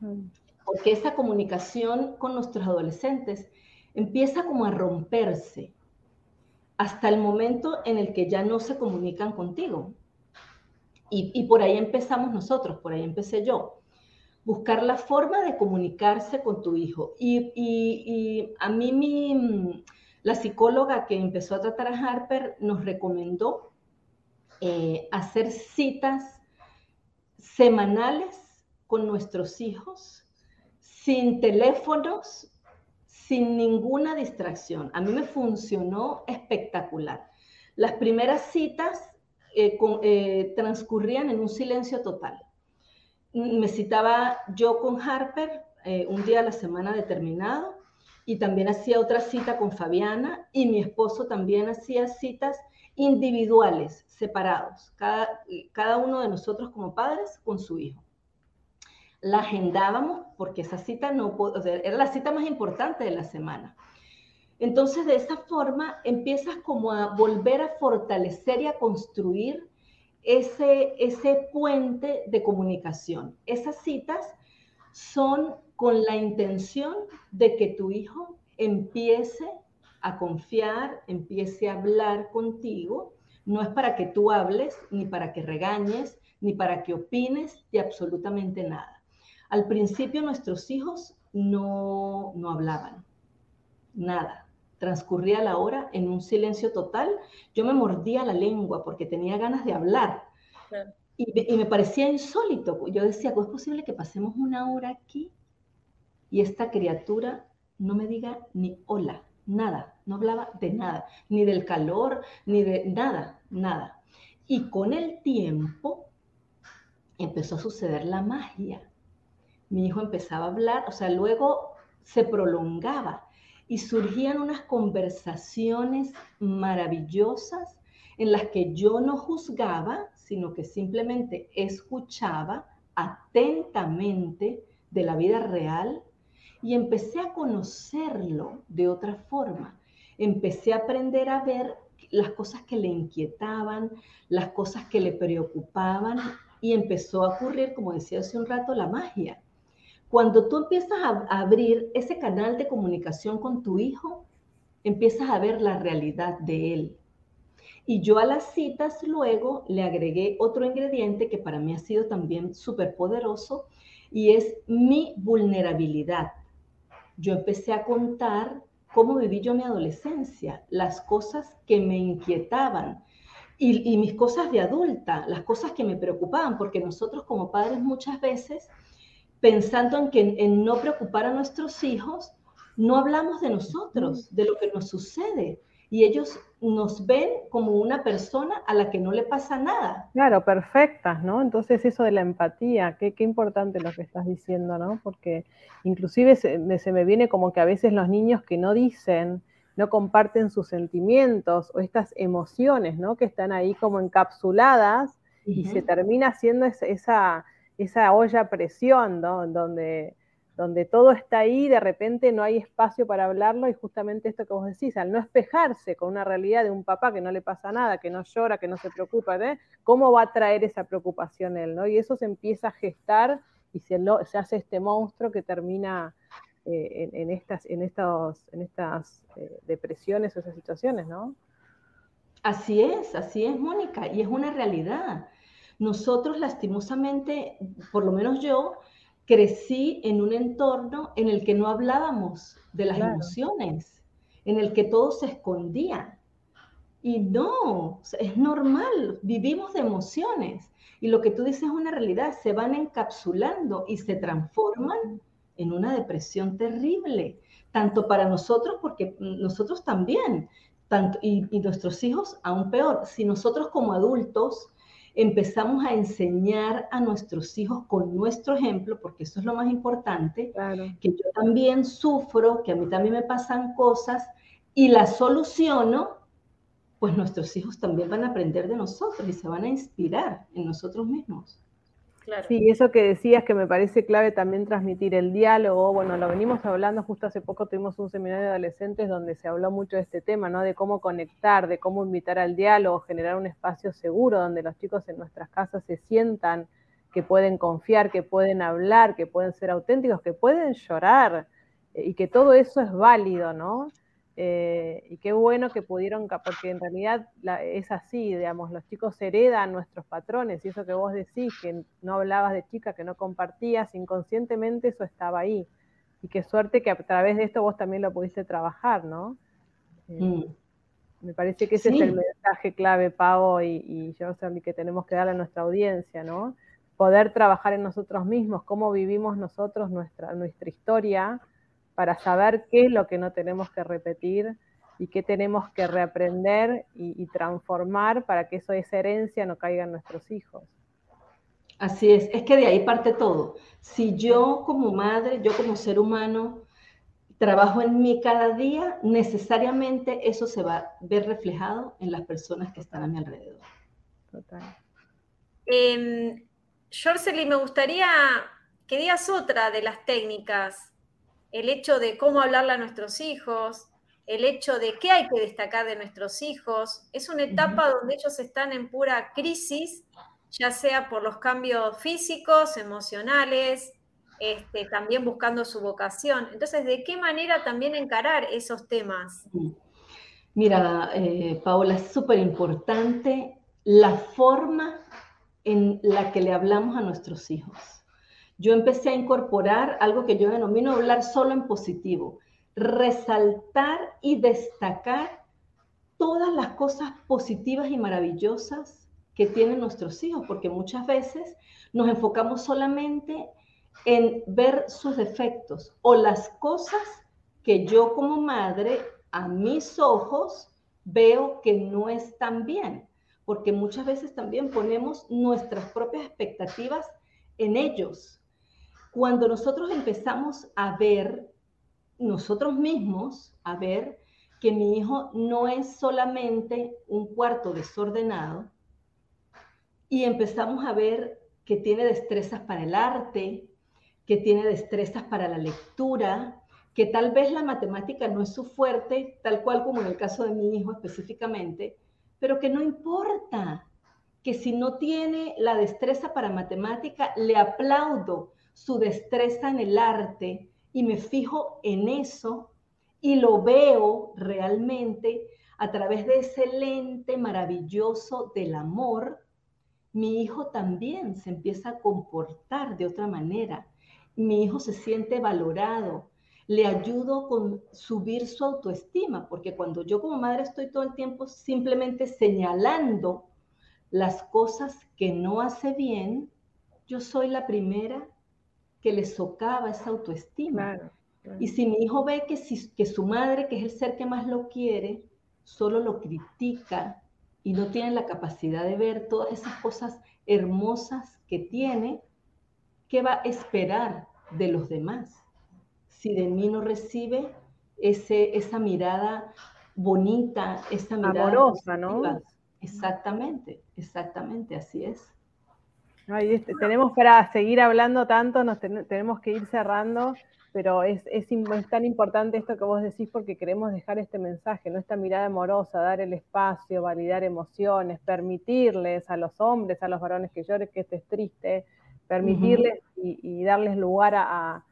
mm. porque esa comunicación con nuestros adolescentes empieza como a romperse hasta el momento en el que ya no se comunican contigo. Y, por ahí empezamos nosotros, por ahí empecé yo. Buscar la forma de comunicarse con tu hijo. Y, y a mí mi, la psicóloga que empezó a tratar a Harper nos recomendó eh, hacer citas semanales con nuestros hijos, sin teléfonos, sin ninguna distracción. A mí me funcionó espectacular. Las primeras citas eh, eh, transcurrían en un silencio total. Me citaba yo con Harper un día a la semana determinado y también hacía otra cita con Fabiana y mi esposo también hacía citas individuales, separados, cada, cada uno de nosotros como padres con su hijo. La agendábamos porque esa cita no era la cita más importante de la semana. Entonces, de esa forma, empiezas como a volver a fortalecer y a construir ese, ese puente de comunicación. Esas citas son con la intención de que tu hijo empiece a confiar, empiece a hablar contigo. No es para que tú hables, ni para que regañes, ni para que opines de absolutamente nada. Al principio nuestros hijos no, no hablaban, nada. Transcurría la hora en un silencio total. Yo me mordía la lengua porque tenía ganas de hablar. Y, y, me parecía insólito. Yo decía, ¿cómo es posible que pasemos una hora aquí y esta criatura no me diga ni hola? nada, no hablaba de nada, ni del calor, ni de nada, nada. Y con el tiempo empezó a suceder la magia. Mi hijo empezaba a hablar, o sea, luego se prolongaba y surgían unas conversaciones maravillosas en las que yo no juzgaba, sino que simplemente escuchaba atentamente de la vida real y empecé a conocerlo de otra forma. Empecé a aprender a ver las cosas que le inquietaban, las cosas que le preocupaban y empezó a ocurrir, como decía hace un rato, la magia. Cuando tú empiezas a abrir ese canal de comunicación con tu hijo, empiezas a ver la realidad de él. Y yo a las citas luego le agregué otro ingrediente que para mí ha sido también súper poderoso y es mi vulnerabilidad yo empecé a contar cómo viví yo mi adolescencia, las cosas que me inquietaban y, mis cosas de adulta, las cosas que me preocupaban, porque nosotros como padres muchas veces pensando en que en no preocupar a nuestros hijos, no hablamos de nosotros, de lo que nos sucede. Y ellos nos ven como una persona a la que no le pasa nada. Claro, perfectas, ¿no? Entonces eso de la empatía, qué, qué importante lo que estás diciendo, ¿no? Porque inclusive se, se, me viene como que a veces los niños que no dicen, no comparten sus sentimientos o estas emociones, ¿no? Que están ahí como encapsuladas uh -huh. y se termina haciendo esa, esa, esa olla a presión, ¿no? Donde donde todo está ahí, de repente no hay espacio para hablarlo y justamente esto que vos decís, al no espejarse con una realidad de un papá que no le pasa nada, que no llora, que no se preocupa, ¿eh? ¿cómo va a traer esa preocupación él? ¿no? Y eso se empieza a gestar y se, hace este monstruo que termina eh, en, en, estas, en, estos, en estas eh, depresiones o esas situaciones, ¿no? Así es, así es, Mónica, y es una realidad. Nosotros lastimosamente, por lo menos yo, crecí en un entorno en el que no hablábamos de las claro. emociones, en el que todo se escondía. Y no, es normal, vivimos de emociones. Y lo que tú dices es una realidad, se van encapsulando y se transforman en una depresión terrible, tanto para nosotros, porque nosotros también, tanto, y, y nuestros hijos aún peor, si nosotros como adultos empezamos a enseñar a nuestros hijos con nuestro ejemplo, porque eso es lo más importante, claro. que yo también sufro, que a mí también me pasan cosas y las soluciono, pues nuestros hijos también van a aprender de nosotros y se van a inspirar en nosotros mismos. Claro. Sí, eso que decías que me parece clave también transmitir el diálogo. Bueno, lo venimos hablando, justo hace poco tuvimos un seminario de adolescentes donde se habló mucho de este tema, ¿no? De cómo conectar, de cómo invitar al diálogo, generar un espacio seguro donde los chicos en nuestras casas se sientan que pueden confiar, que pueden hablar, que pueden ser auténticos, que pueden llorar eh, y que todo eso es válido, ¿no? Eh, y qué bueno que pudieron, porque en realidad la, es así, digamos, los chicos heredan nuestros patrones y eso que vos decís, que no hablabas de chica, que no compartías, inconscientemente eso estaba ahí. Y qué suerte que a través de esto vos también lo pudiste trabajar, ¿no? Eh, mm. Me parece que ese sí. es el mensaje clave, Pavo, y, y yo que tenemos que darle a nuestra audiencia, ¿no? Poder trabajar en nosotros mismos, cómo vivimos nosotros nuestra, nuestra historia, para saber qué es lo que no tenemos que repetir y qué tenemos que reaprender y, y, transformar para que eso, esa herencia no caiga en nuestros hijos. Así es, es que de ahí parte todo. Si yo como madre, yo como ser humano, trabajo en mí cada día, necesariamente eso se va a ver reflejado en las personas que están a mi alrededor. Total. Eh, me gustaría que digas otra de las técnicas el hecho de cómo hablarle a nuestros hijos, el hecho de qué hay que destacar de nuestros hijos. Es una etapa donde ellos están en pura crisis, ya sea por los cambios físicos, emocionales, este, también buscando su vocación. Entonces, ¿de qué manera también encarar esos temas? Mira, eh, Paola, es súper importante la forma en la que le hablamos a nuestros hijos yo empecé a incorporar algo que yo denomino hablar solo en positivo, resaltar y destacar todas las cosas positivas y maravillosas que tienen nuestros hijos, porque muchas veces nos enfocamos solamente en ver sus defectos o las cosas que yo como madre a mis ojos veo que no están bien, porque muchas veces también ponemos nuestras propias expectativas en ellos cuando nosotros empezamos a ver nosotros mismos, a ver que mi hijo no es solamente un cuarto desordenado, y empezamos a ver que tiene destrezas para el arte, que tiene destrezas para la lectura, que tal vez la matemática no es su fuerte, tal cual como en el caso de mi hijo específicamente, pero que no importa, que si no tiene la destreza para matemática, le aplaudo, su destreza en el arte y me fijo en eso y lo veo realmente a través de ese lente maravilloso del amor, mi hijo también se empieza a comportar de otra manera. Mi hijo se siente valorado, le ayudo con subir su autoestima, porque cuando yo como madre estoy todo el tiempo simplemente señalando las cosas que no hace bien, yo soy la primera que le socava esa autoestima. Y si mi hijo ve que, que su madre, que es el ser que más lo quiere, solo lo critica y no tiene la capacidad de ver todas esas cosas hermosas que tiene, ¿qué va a esperar de los demás? Si de mí no recibe ese, esa mirada bonita, esa mirada amorosa, ¿no? Exactamente, exactamente, así es. Este, tenemos para seguir hablando tanto, nos tenemos que ir cerrando, pero es, es, tan importante esto que vos decís porque queremos dejar este mensaje, ¿no? Esta mirada amorosa, dar el espacio, validar emociones, permitirles a los hombres, a los varones que lloren, que estés triste, permitirles y, darles lugar a,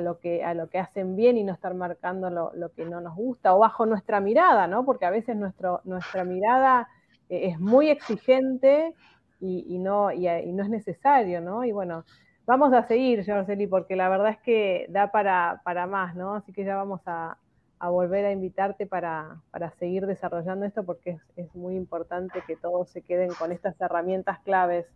lo que, a lo que hacen bien y no estar marcando lo, que no nos gusta o bajo nuestra mirada, ¿no? Porque a veces nuestro, nuestra mirada eh, es muy exigente y, no, y, no es necesario, ¿no? Y bueno, vamos a seguir, Jorceli, porque la verdad es que da para, para más, ¿no? Así que ya vamos a, volver a invitarte para, seguir desarrollando esto porque es, muy importante que todos se queden con estas herramientas claves.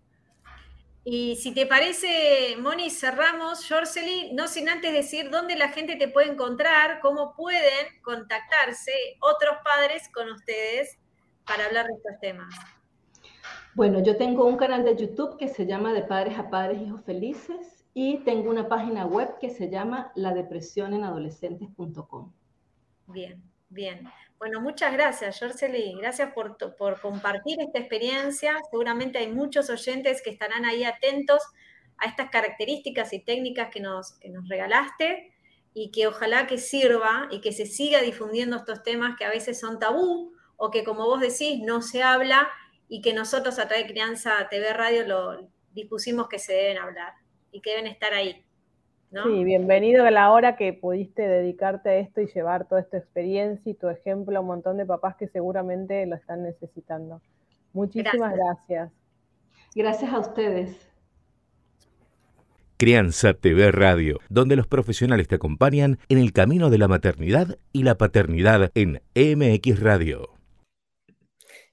Y si te parece, Moni, cerramos, Jorceli, no sin antes decir dónde la gente te puede encontrar, cómo pueden contactarse otros padres con ustedes para hablar de estos temas. Bueno, yo tengo un canal de YouTube que se llama De Padres a Padres Hijos Felices y tengo una página web que se llama ladepresionenadolescentes.com. Bien, bien. Bueno, muchas gracias, Jorceli. Gracias por, por compartir esta experiencia. Seguramente hay muchos oyentes que estarán ahí atentos a estas características y técnicas que nos, que nos regalaste y que ojalá que sirva y que se siga difundiendo estos temas que a veces son tabú o que como vos decís no se habla y que nosotros a través de Crianza TV Radio lo dispusimos que se deben hablar y que deben estar ahí. Sí, bienvenido a la hora que pudiste dedicarte a esto y llevar toda esta experiencia y tu ejemplo a un montón de papás que seguramente lo están necesitando. Muchísimas gracias. Gracias, a ustedes. Crianza TV Radio, donde los profesionales te acompañan en el camino de la maternidad y la paternidad en MX Radio.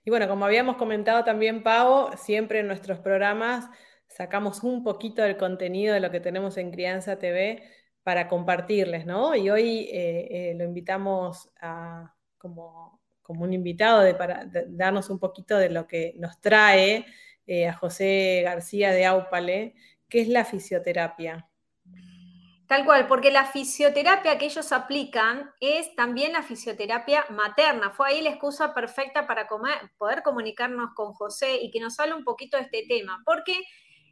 Y bueno, como habíamos comentado también, Pau, siempre en nuestros programas sacamos un poquito del contenido de lo que tenemos en Crianza TV para compartirles, ¿no? Y hoy eh, eh, lo invitamos a, como, un invitado para darnos un poquito de lo que nos trae eh, a José García de Aupale, que es la fisioterapia. Tal cual, porque la fisioterapia que ellos aplican es también la fisioterapia materna. Fue ahí la excusa perfecta para poder comunicarnos con José y que nos hable un poquito de este tema, porque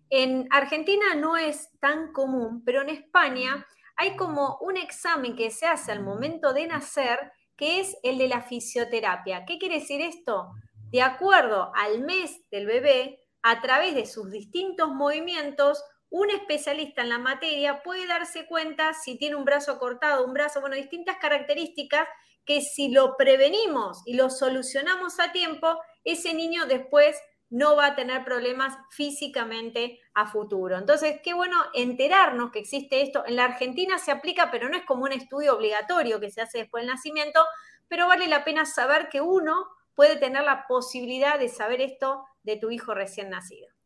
en Argentina no es tan común, pero en España hay como un examen que se hace al momento de nacer, que es el de la fisioterapia. ¿Qué quiere decir esto? De acuerdo al mes del bebé, a través de sus distintos movimientos, un especialista en la materia puede darse cuenta si tiene un brazo cortado, un brazo, bueno, distintas características que si lo prevenimos y lo solucionamos a tiempo, ese niño después no va a tener problemas físicamente a futuro. Entonces, qué bueno enterarnos que existe esto. En la Argentina se aplica, pero no es como un estudio obligatorio que se hace después del nacimiento, pero vale la pena saber que uno puede tener la posibilidad de saber esto de tu hijo recién nacido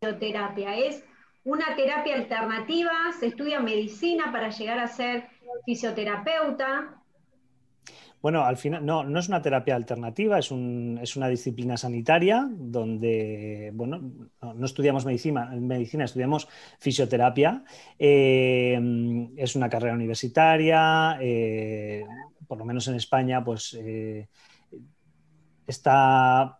fisioterapia? ¿Es una terapia alternativa? ¿Se estudia medicina para llegar a ser fisioterapeuta? Bueno, al final no, no es una terapia alternativa, es, una disciplina sanitaria donde, bueno, no, estudiamos medicina, medicina, estudiamos fisioterapia. Eh, es una carrera universitaria, eh, por lo menos en España, pues eh, está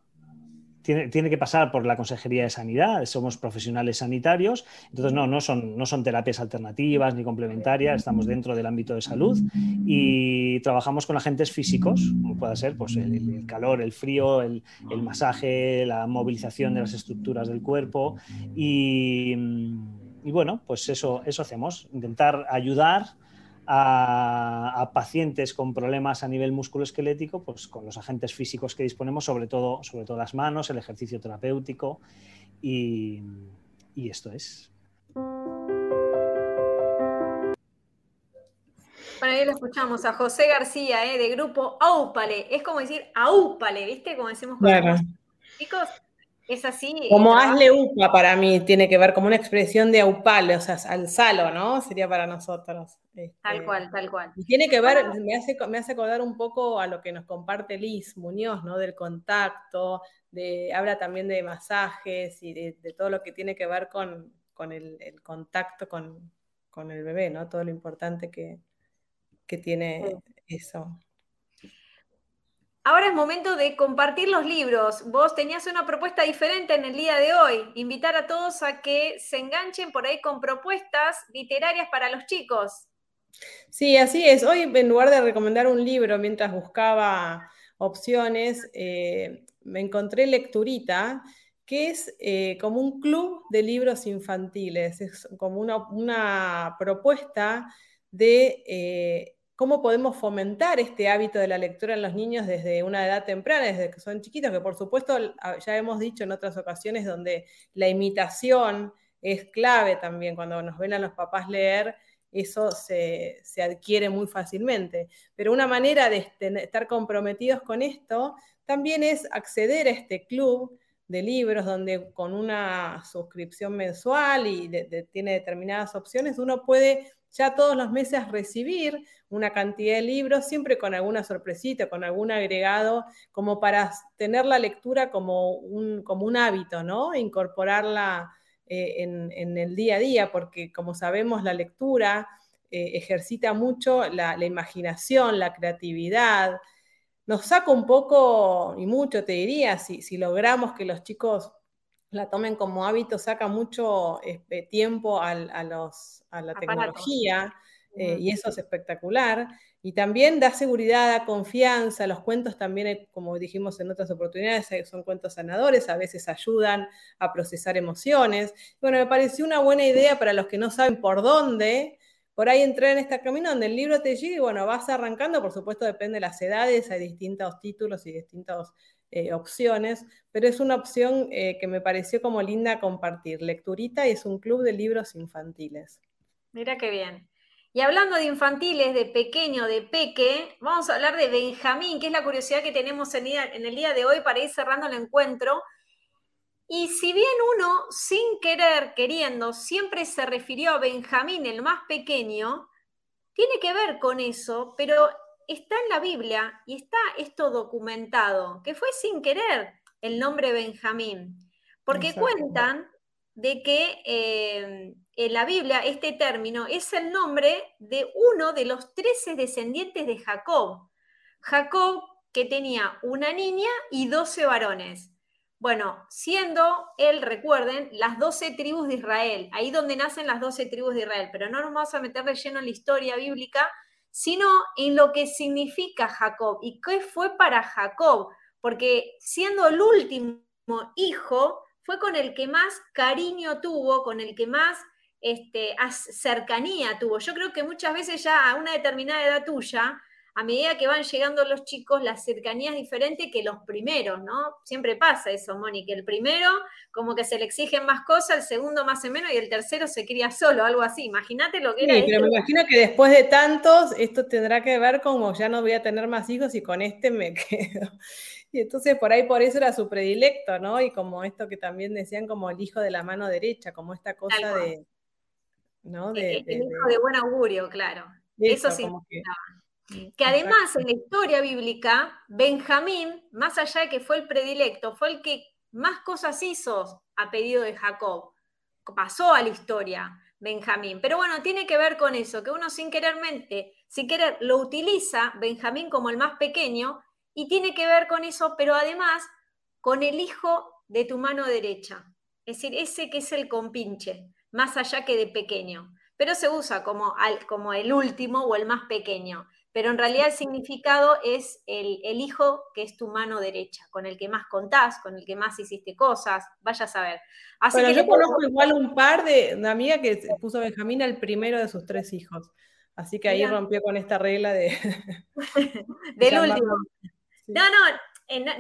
tiene, que pasar por la Consejería de Sanidad, somos profesionales sanitarios, entonces no, no, son, no son terapias alternativas ni complementarias, estamos dentro del ámbito de salud y trabajamos con agentes físicos, como pueda ser pues, el, calor, el frío, el, masaje, la movilización de las estructuras del cuerpo y, y bueno, pues eso, eso hacemos, intentar ayudar a, pacientes con problemas a nivel musculoesquelético, pues con los agentes físicos que disponemos, sobre todo, sobre todo las manos, el ejercicio terapéutico y, esto es. Bueno, ahí lo escuchamos a José García, ¿eh? de grupo Aupale. Es como decir Aupale, ¿viste? Como decimos con claro. chicos. Es así. Como hazle upa para mí, tiene que ver como una expresión de aupal, o sea, alzalo, ¿no? Sería para nosotros. tal este, cual, tal cual. Y tiene que ver, me hace, me hace acordar un poco a lo que nos comparte Liz Muñoz, ¿no? Del contacto, de, habla también de masajes y de, todo lo que tiene que ver con, el, contacto con, el bebé, ¿no? Todo lo importante que, que tiene eso. Ahora es momento de compartir los libros. Vos tenías una propuesta diferente en el día de hoy, invitar a todos a que se enganchen por ahí con propuestas literarias para los chicos. Sí, así es. Hoy en lugar de recomendar un libro mientras buscaba opciones, eh, me encontré Lecturita, que es eh, como un club de libros infantiles, es como una, propuesta de... Eh, cómo podemos fomentar este hábito de la lectura en los niños desde una edad temprana, desde que son chiquitos, que por supuesto ya hemos dicho en otras ocasiones donde la imitación es clave también, cuando nos ven a los papás leer, eso se, adquiere muy fácilmente. Pero una manera de estar comprometidos con esto también es acceder a este club de libros donde con una suscripción mensual y tiene determinadas opciones, uno puede ya todos los meses recibir una cantidad de libros, siempre con alguna sorpresita, con algún agregado, como para tener la lectura como un, como un hábito, ¿no? Incorporarla eh, en, el día a día, porque como sabemos, la lectura eh, ejercita mucho la, imaginación, la creatividad. Nos saca un poco, y mucho te diría, si, si logramos que los chicos la tomen como hábito, saca mucho este, tiempo a, los, a la tecnología eh, y eso es espectacular. Y también da seguridad, da confianza. Los cuentos también, eh, como dijimos en otras oportunidades, eh, son cuentos sanadores, a veces ayudan a procesar emociones. Bueno, me pareció una buena idea para los que no saben por dónde, por ahí entrar en este camino donde el libro te llega y bueno, vas arrancando, por supuesto depende de las edades, hay distintos títulos y distintos eh, opciones, pero es una opción eh, que me pareció como linda compartir. Lecturita y es un club de libros infantiles. Mira qué bien. Y hablando de infantiles, de pequeño, de peque, vamos a hablar de Benjamín, que es la curiosidad que tenemos en, el día de hoy para ir cerrando el encuentro. Y si bien uno, sin querer, queriendo, siempre se refirió a Benjamín, el más pequeño, tiene que ver con eso, pero está en la Biblia y está esto documentado, que fue sin querer el nombre Benjamín, porque cuentan de que eh, en la Biblia este término es el nombre de uno de los trece descendientes de Jacob. Jacob que tenía una niña y doce varones. Bueno, siendo él, recuerden, las doce tribus de Israel, ahí donde nacen las doce tribus de Israel, pero no nos vamos a meter de lleno en la historia bíblica, sino en lo que significa Jacob y qué fue para Jacob, porque siendo el último hijo, fue con el que más cariño tuvo, con el que más este, cercanía tuvo. Yo creo que muchas veces ya a una determinada edad tuya, a medida que van llegando los chicos, la cercanía es diferente que los primeros, ¿no? Siempre pasa eso, Mónica. El primero, como que se le exigen más cosas, el segundo más o menos, y el tercero se cría solo, algo así. Imagínate lo que sí, pero me imagino que después de tantos, esto tendrá que ver como ya no voy a tener más hijos y con este me quedo. Y entonces por ahí por eso era su predilecto, ¿no? Y como esto que también decían como el hijo de la mano derecha, como esta cosa de... ¿no? De, el, hijo de, buen augurio, claro. Eso, sí. Que además en la historia bíblica, Benjamín, más allá de que fue el predilecto, fue el que más cosas hizo a pedido de Jacob. Pasó a la historia Benjamín. Pero bueno, tiene que ver con eso, que uno sin querermente, sin querer, lo utiliza Benjamín como el más pequeño y tiene que ver con eso, pero además con el hijo de tu mano derecha. Es decir, ese que es el compinche, más allá que de pequeño. Pero se usa como, como el último o el más pequeño pero en realidad el significado es el, hijo que es tu mano derecha, con el que más contás, con el que más hiciste cosas, vaya a saber. Así que yo conozco igual un par de una amiga que puso Benjamín al primero de sus tres hijos, así que ahí rompió con esta regla de... Del último. No, no,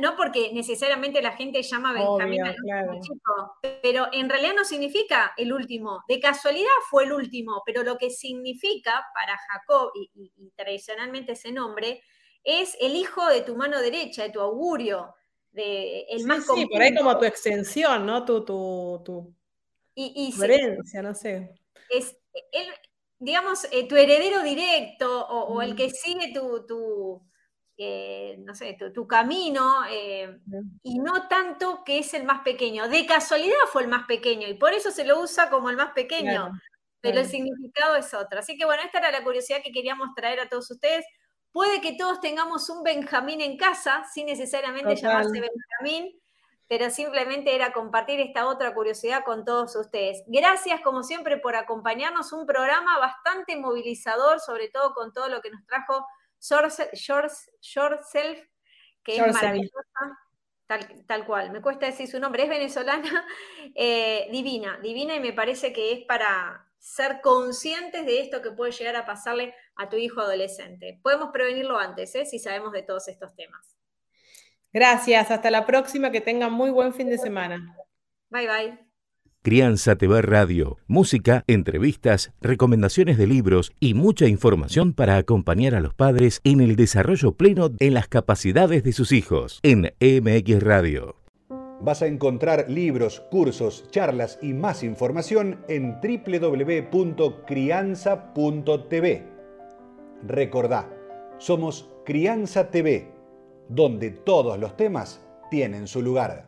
no porque necesariamente la gente llama Benjamín al chico, pero en realidad no significa el último. De casualidad fue el último, pero lo que significa para Jacob, y, tradicionalmente ese nombre, es el hijo de tu mano derecha, de tu augurio. de el Sí, más sí, por ahí como tu extensión, ¿no? Tu, tu, tu y, y herencia, no sé. es el, digamos, eh, tu heredero directo o, o el Mm. que sigue tu, tu, eh, no sé, tu, tu camino, eh, y no tanto que es el más pequeño. De casualidad fue el más pequeño y por eso se lo usa como el más pequeño, Claro, pero el significado es otro. Así que bueno, esta era la curiosidad que queríamos traer a todos ustedes. Puede que todos tengamos un Benjamín en casa, sin necesariamente Total. llamarse Benjamín, pero simplemente era compartir esta otra curiosidad con todos ustedes. Gracias, como siempre, por acompañarnos. Un programa bastante movilizador, sobre todo con todo lo que nos trajo Short, Short, Short Self, que Short es maravillosa. Tal, tal cual, me cuesta decir su nombre, es venezolana, eh, divina, divina y me parece que es para ser conscientes de esto que puede llegar a pasarle a tu hijo adolescente. Podemos prevenirlo antes, ¿eh? si sabemos de todos estos temas. Gracias, hasta la próxima, que tengan muy buen fin de semana. Bye bye. Crianza TV Radio, música, entrevistas, recomendaciones de libros y mucha información para acompañar a los padres en el desarrollo pleno en las capacidades de sus hijos en MX Radio. Vas a encontrar libros, cursos, charlas y más información en www.crianza.tv. Recordá, somos Crianza TV, donde todos los temas tienen su lugar.